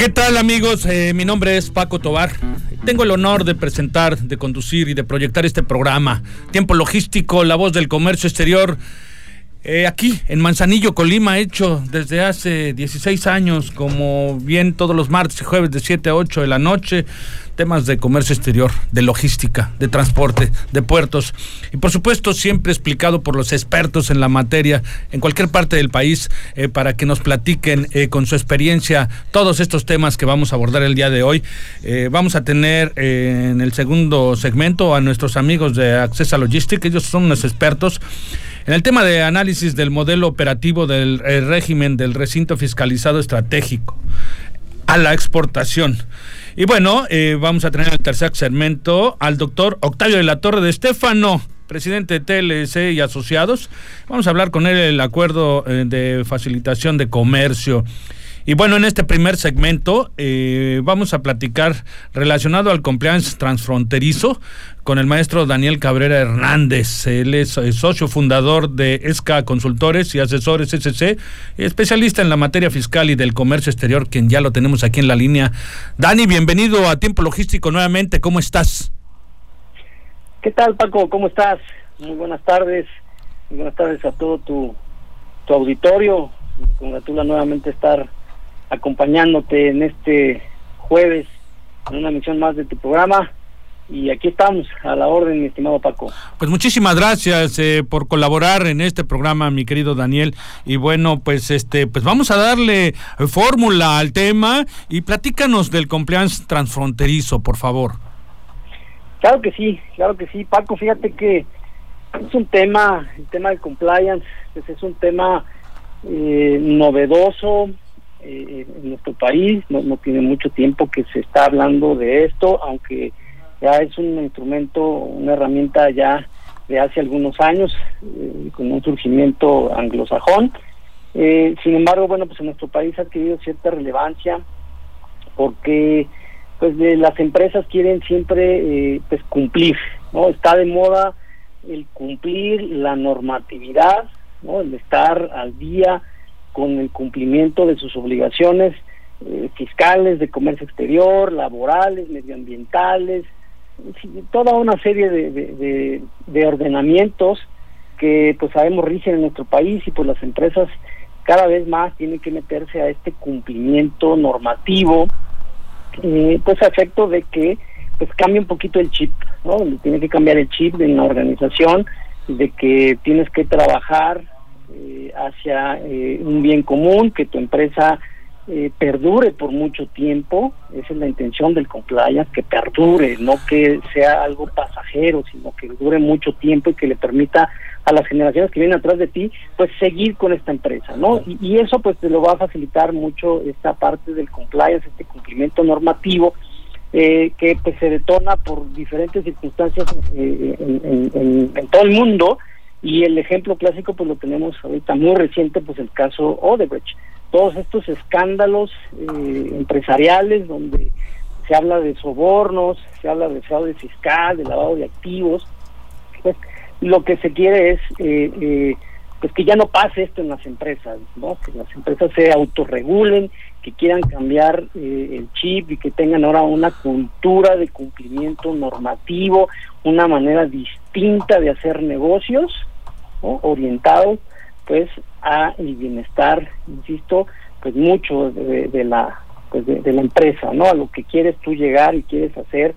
¿Qué tal amigos? Eh, mi nombre es Paco Tobar. Tengo el honor de presentar, de conducir y de proyectar este programa. Tiempo logístico, la voz del comercio exterior. Eh, aquí, en Manzanillo, Colima, hecho desde hace 16 años, como bien todos los martes y jueves de 7 a 8 de la noche, temas de comercio exterior, de logística, de transporte, de puertos. Y por supuesto siempre explicado por los expertos en la materia en cualquier parte del país eh, para que nos platiquen eh, con su experiencia todos estos temas que vamos a abordar el día de hoy. vamos a tener en el segundo segmento a nuestros amigos de Accesa Logistic, ellos son unos expertos en el tema de análisis del modelo operativo del eh, régimen del recinto fiscalizado estratégico a la exportación. Y bueno, eh, vamos a tener en el tercer segmento al doctor Octavio de la Torre de Estefano, presidente de TLC y asociados. Vamos a hablar con él el acuerdo eh, de facilitación de comercio. Y bueno, en este primer segmento eh, vamos a platicar relacionado al compliance transfronterizo con el maestro Daniel Cabrera Hernández. Él es, socio fundador de ESCA Consultores y Asesores SC, especialista en la materia fiscal y del comercio exterior, quien ya lo tenemos aquí en la línea. Dani, bienvenido a Tiempo Logístico nuevamente. ¿Cómo estás? ¿Qué tal, Paco? ¿Cómo estás? Muy buenas tardes. Muy buenas tardes a todo tu, tu auditorio. Me congratula nuevamente estar acompañándote en este jueves en una misión más de tu programa. Y aquí estamos, a la orden, mi estimado Paco. Pues muchísimas gracias eh, por colaborar en este programa, mi querido Daniel. Y bueno, pues este, pues vamos a darle eh, fórmula al tema y platícanos del compliance transfronterizo, por favor. Claro que sí, claro que sí, Paco. Fíjate que es un tema, el tema del compliance, pues es un tema eh, novedoso, eh, en nuestro país, no, no tiene mucho tiempo que se está hablando de esto, aunque ya es un instrumento, una herramienta ya de hace algunos años, eh, con un surgimiento anglosajón. Eh, sin embargo, bueno, pues en nuestro país ha adquirido cierta relevancia porque pues de las empresas quieren siempre eh, pues cumplir, ¿no? Está de moda el cumplir la normatividad, ¿no? El estar al día con el cumplimiento de sus obligaciones eh, fiscales, de comercio exterior, laborales, medioambientales, toda una serie de, de, ordenamientos que pues sabemos rigen en nuestro país y pues las empresas cada vez más tienen que meterse a este cumplimiento normativo eh, pues a efecto de que pues cambie un poquito el chip, ¿no? Tiene que cambiar el chip de la organización, de que tienes que trabajar eh, hacia eh, un bien común, que tu empresa eh, perdure por mucho tiempo, esa es la intención del compliance, que perdure, no que sea algo pasajero, sino que dure mucho tiempo y que le permita a las generaciones que vienen atrás de ti, pues seguir con esta empresa, ¿no? Y, eso pues te lo va a facilitar mucho esta parte del compliance, este cumplimiento normativo, que pues se detona por diferentes circunstancias en, en, todo el mundo y el ejemplo clásico pues lo tenemos ahorita muy reciente, pues el caso Odebrecht. Todos estos escándalos eh, empresariales donde se habla de sobornos, se habla de fraude fiscal, de lavado de activos, pues lo que se quiere es eh, eh, pues que ya no pase esto en las empresas, ¿no? Que las empresas se autorregulen, que quieran cambiar el chip y que tengan ahora una cultura de cumplimiento normativo, una manera distinta de hacer negocios orientado pues a el bienestar, insisto, pues mucho de, la pues de, la empresa, ¿no? A lo que quieres tú llegar y quieres hacer.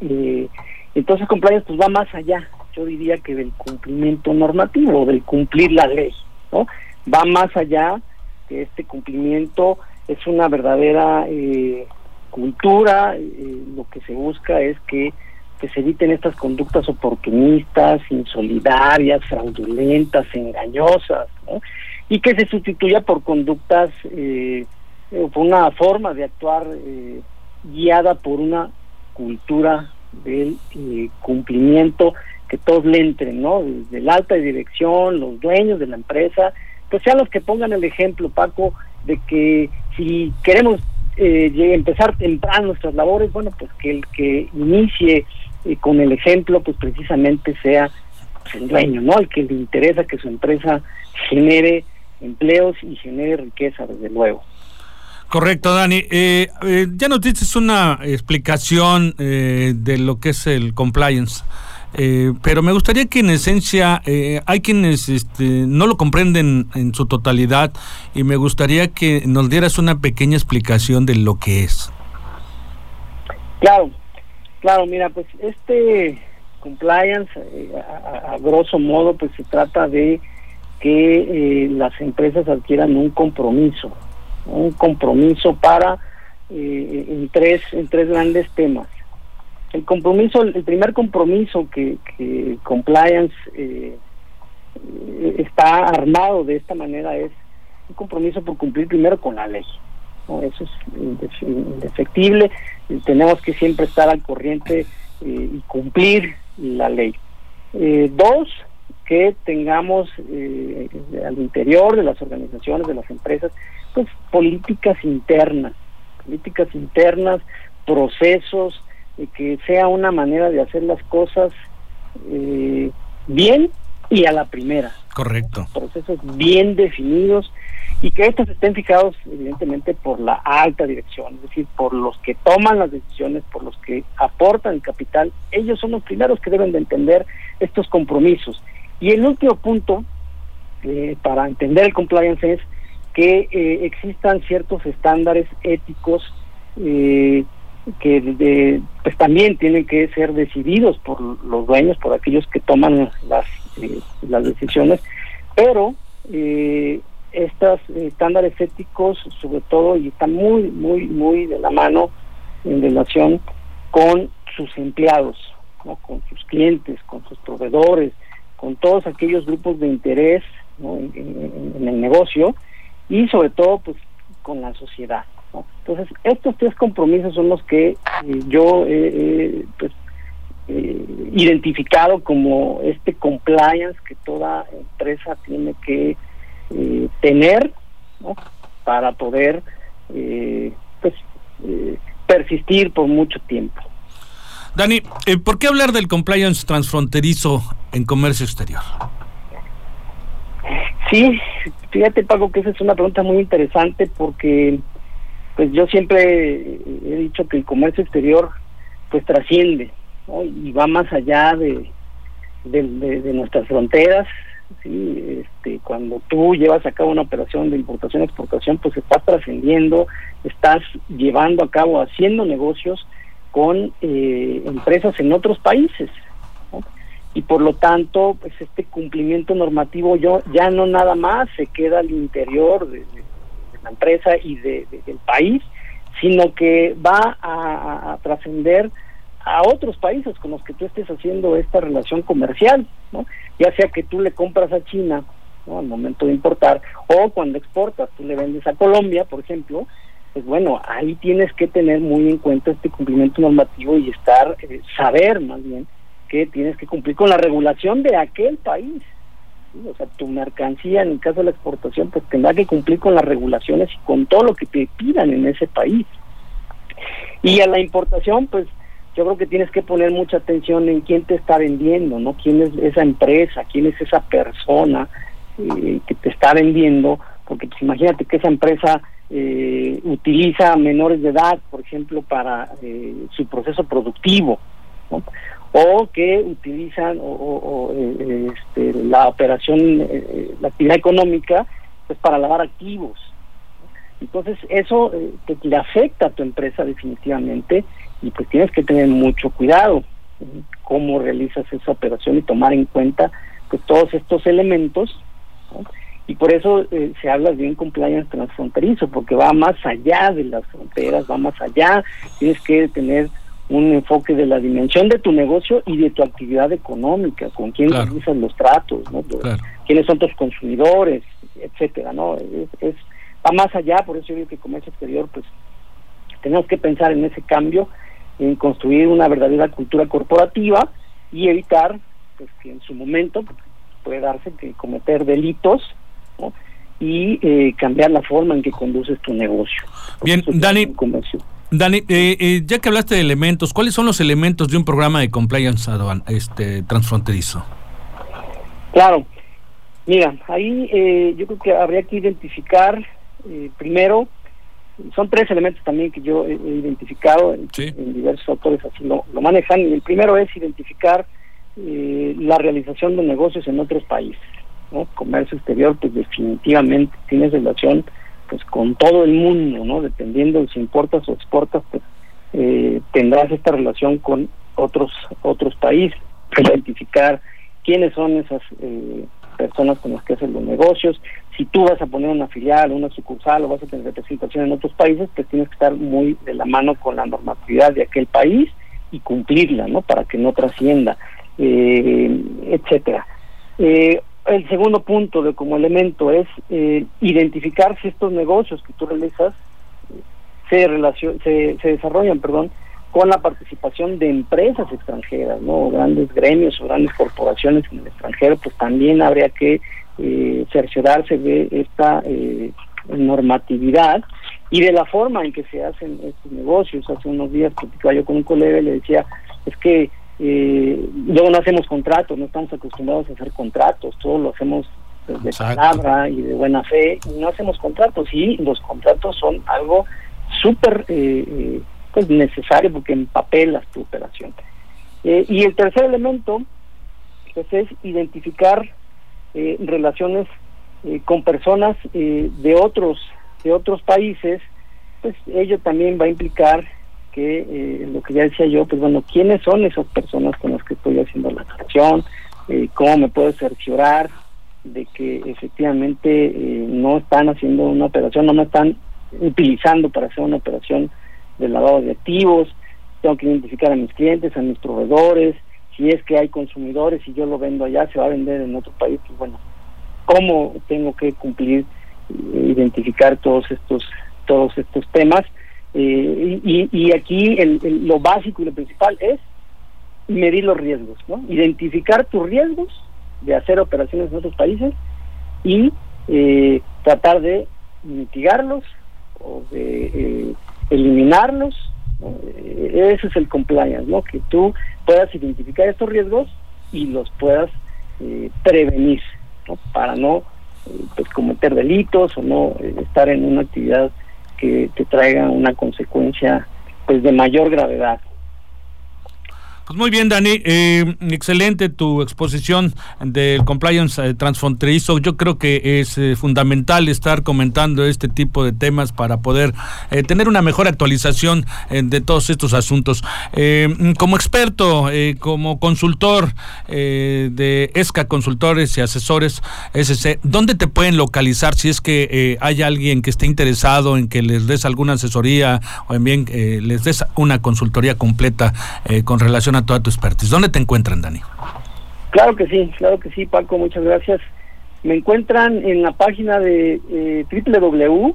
Eh, entonces compliance pues va más allá, yo diría que del cumplimiento normativo, del cumplir la ley, ¿no? Va más allá que este cumplimiento es una verdadera eh, cultura, eh, lo que se busca es que que se eviten estas conductas oportunistas, insolidarias, fraudulentas, engañosas, y que se sustituya por conductas, eh, por una forma de actuar eh, guiada por una cultura del eh, cumplimiento que todos le entren, ¿no? Desde la alta dirección, los dueños de la empresa, pues sean los que pongan el ejemplo, Paco, de que si queremos eh, empezar temprano nuestras labores, bueno, pues que el que inicie eh, con el ejemplo, pues precisamente sea pues, el dueño, ¿no? El que le interesa que su empresa genere empleos y genere riqueza, desde luego. Correcto, Dani. Eh, eh, ya nos dices una explicación eh, de lo que es el compliance, pero me gustaría que en esencia hay quienes este, no lo comprenden en su totalidad y me gustaría que nos dieras una pequeña explicación de lo que es. Claro, claro, mira, pues este compliance, a, a, grosso modo, pues se trata de que las empresas adquieran un compromiso un compromiso para eh, en tres en tres grandes temas. El compromiso el primer compromiso que, que compliance eh, está armado de esta manera es un compromiso por cumplir primero con la ley eso es indefectible tenemos que siempre estar al corriente eh, y cumplir la ley dos que tengamos al interior de las organizaciones de las empresas pues políticas internas, políticas internas, procesos, que sea una manera de hacer las cosas eh, bien y a la primera. Correcto. Procesos bien definidos y que estos estén fijados evidentemente por la alta dirección, es decir, por los que toman las decisiones, por los que aportan el capital, ellos son los primeros que deben de entender estos compromisos. Y el último punto eh, para entender el compliance es que eh, existan ciertos estándares éticos eh, que pues también tienen que ser decididos por los dueños, por aquellos que toman las, eh, las decisiones, pero estos estándares éticos sobre todo y están muy, muy, muy de la mano en relación con sus empleados, con sus clientes, con sus proveedores, con todos aquellos grupos de interés en el negocio y sobre todo pues con la sociedad. Entonces, estos tres compromisos son los que eh, yo he pues, eh, identificado como este compliance que toda empresa tiene que eh, tener para poder pues, persistir por mucho tiempo. Dani, ¿por qué hablar del compliance transfronterizo en comercio exterior? Sí, fíjate Paco que esa es una pregunta muy interesante porque pues yo siempre he dicho que el comercio exterior pues trasciende y va más allá de, de, nuestras fronteras. ¿Sí? Este, cuando tú llevas a cabo una operación de importación-exportación, pues estás trascendiendo, estás llevando a cabo, haciendo negocios con eh, empresas en otros países y por lo tanto pues este cumplimiento normativo yo ya no nada más se queda al interior de, la empresa y de, del país sino que va a, trascender a otros países con los que tú estés haciendo esta relación comercial ¿no? ya sea que tú le compras a China ¿no? al momento de importar o cuando exportas tú le vendes a Colombia por ejemplo pues bueno ahí tienes que tener muy en cuenta este cumplimiento normativo y estar eh, saber más bien que tienes que cumplir con la regulación de aquel país. O sea, tu mercancía, en el caso de la exportación, pues tendrá que cumplir con las regulaciones y con todo lo que te pidan en ese país. Y a la importación, pues yo creo que tienes que poner mucha atención en quién te está vendiendo, ¿no? ¿Quién es esa empresa? ¿Quién es esa persona eh, que te está vendiendo? Porque pues imagínate que esa empresa eh, utiliza menores de edad, por ejemplo, para eh, su proceso productivo. ¿no? o que utilizan o, eh, este, la operación, eh, la actividad económica, pues para lavar activos. Entonces eso eh, le afecta a tu empresa definitivamente y pues tienes que tener mucho cuidado cómo realizas esa operación y tomar en cuenta pues todos estos elementos y por eso se habla de un compliance transfronterizo porque va más allá de las fronteras, va más allá, tienes que tener un enfoque de la dimensión de tu negocio y de tu actividad económica, con quién realizas los tratos, ¿no? quiénes son tus consumidores, etcétera, ¿no? Es, va más allá, por eso yo digo que comercio exterior, pues tenemos que pensar en ese cambio, en construir una verdadera cultura corporativa y evitar pues que en su momento puede darse que cometer delitos y eh, cambiar la forma en que conduces tu negocio. Bien, Dani, Dani, eh, eh, ya que hablaste de elementos, ¿cuáles son los elementos de un programa de compliance este, transfronterizo? Claro, mira, ahí eh, yo creo que habría que identificar primero, son tres elementos también que yo he, identificado, en, diversos autores así lo, manejan, y el primero es identificar la realización de negocios en otros países. ¿no? Comercio exterior, pues definitivamente tiene relación pues con todo el mundo, ¿no? Dependiendo si importas o exportas, pues eh, tendrás esta relación con otros otros países, identificar quiénes son esas eh, personas con las que hacen los negocios. Si tú vas a poner una filial, una sucursal o vas a tener representación en otros países, pues tienes que estar muy de la mano con la normatividad de aquel país y cumplirla, ¿no? Para que no trascienda, eh, etcétera. Eh, el segundo punto de como elemento es eh, identificar si estos negocios que tú realizas se, relacion, se, se desarrollan perdón, con la participación de empresas extranjeras, no grandes gremios o grandes corporaciones en el extranjero, pues también habría que eh, cerciorarse de esta eh, normatividad y de la forma en que se hacen estos negocios. Hace unos días platicaba yo con un colega y le decía, es que eh, luego no hacemos contratos, no estamos acostumbrados a hacer contratos, todo lo hacemos de palabra y de buena fe, no hacemos contratos y los contratos son algo súper eh, eh, pues necesario porque empapelas tu operación. Eh, y el tercer elemento pues es identificar relaciones con personas de otros de otros países, pues ello también va a implicar que eh, lo que ya decía yo, pues bueno, ¿quiénes son esas personas con las que estoy haciendo la acción? Eh, ¿Cómo me puedo cerciorar de que efectivamente eh, no están haciendo una operación, no me están utilizando para hacer una operación de lavado de activos? Tengo que identificar a mis clientes, a mis proveedores, si es que hay consumidores y yo lo vendo allá, se va a vender en otro país, pues bueno, ¿cómo tengo que cumplir, identificar todos estos, todos estos temas? Eh, y, aquí lo básico y lo principal es medir los riesgos, ¿no? Identificar tus riesgos de hacer operaciones en otros países y eh, tratar de mitigarlos o de eh, eliminarlos. Ese es el compliance, ¿no? Que tú puedas identificar estos riesgos y los puedas prevenir, ¿no? Para no pues, cometer delitos o no estar en una actividad que te traiga una consecuencia pues de mayor gravedad. Pues muy bien, Dani. Eh, excelente tu exposición del compliance eh, transfronterizo. Yo creo que es eh, fundamental estar comentando este tipo de temas para poder tener una mejor actualización de todos estos asuntos. como experto, como consultor de ESCA Consultores y Asesores ¿dónde te pueden localizar si es que hay alguien que esté interesado en que les des alguna asesoría o en bien les des una consultoría completa con relación a toda tu expertise. ¿Dónde te encuentran, Dani? Claro que sí, claro que sí, Paco, muchas gracias. Me encuentran en la página de eh, www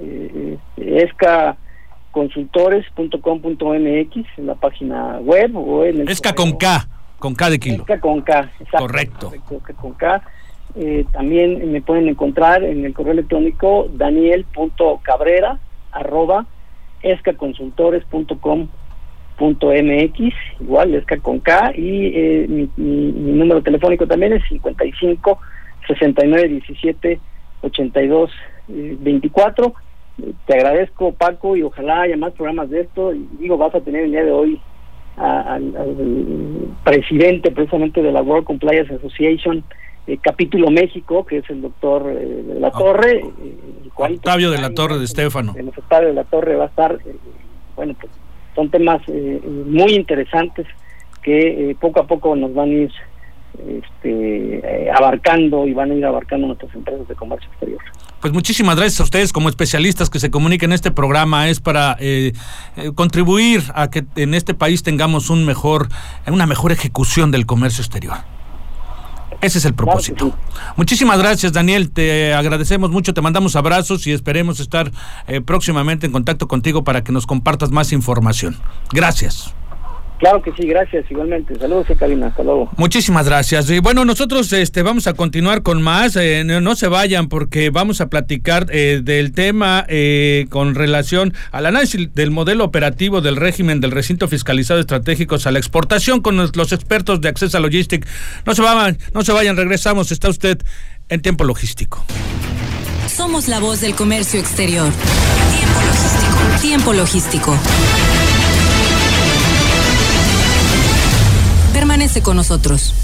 eh, escaconsultores.com.mx en la página web o en el Esca con K, con K de kilo. Esca con K, exacto. Correcto. con K. Eh, también me pueden encontrar en el correo electrónico daniel.cabrera arroba escaconsultores.com punto mx igual es con K y eh, mi, mi, número telefónico también es 55 69 17 82 24 te agradezco Paco y ojalá haya más programas de esto y digo vas a tener el día de hoy al, presidente precisamente de la World Compliance Association eh, capítulo México que es el doctor eh, de la Torre el Octavio de la Torre de Estefano el Octavio de la Torre va a estar bueno pues son temas eh, muy interesantes que eh, poco a poco nos van a ir este, eh, abarcando y van a ir abarcando nuestras empresas de comercio exterior. Pues muchísimas gracias a ustedes como especialistas que se comuniquen en este programa. Es para eh, eh, contribuir a que en este país tengamos un mejor, una mejor ejecución del comercio exterior. Ese es el propósito. Muchísimas gracias, Daniel. Te agradecemos mucho, te mandamos abrazos y esperemos estar eh, próximamente en contacto contigo para que nos compartas más información. Gracias. Claro que sí, gracias, igualmente. Saludos, Karina, hasta luego. Muchísimas gracias. Y bueno, nosotros este, vamos a continuar con más. Eh, no, se vayan porque vamos a platicar eh, del tema eh, con relación al análisis del modelo operativo del régimen del recinto fiscalizado estratégicos a la exportación con los expertos de Accesa Logistic. No se vayan, no se vayan, regresamos. Está usted en tiempo logístico. Somos la voz del comercio exterior. Tiempo logístico. Tiempo logístico. Con nosotros.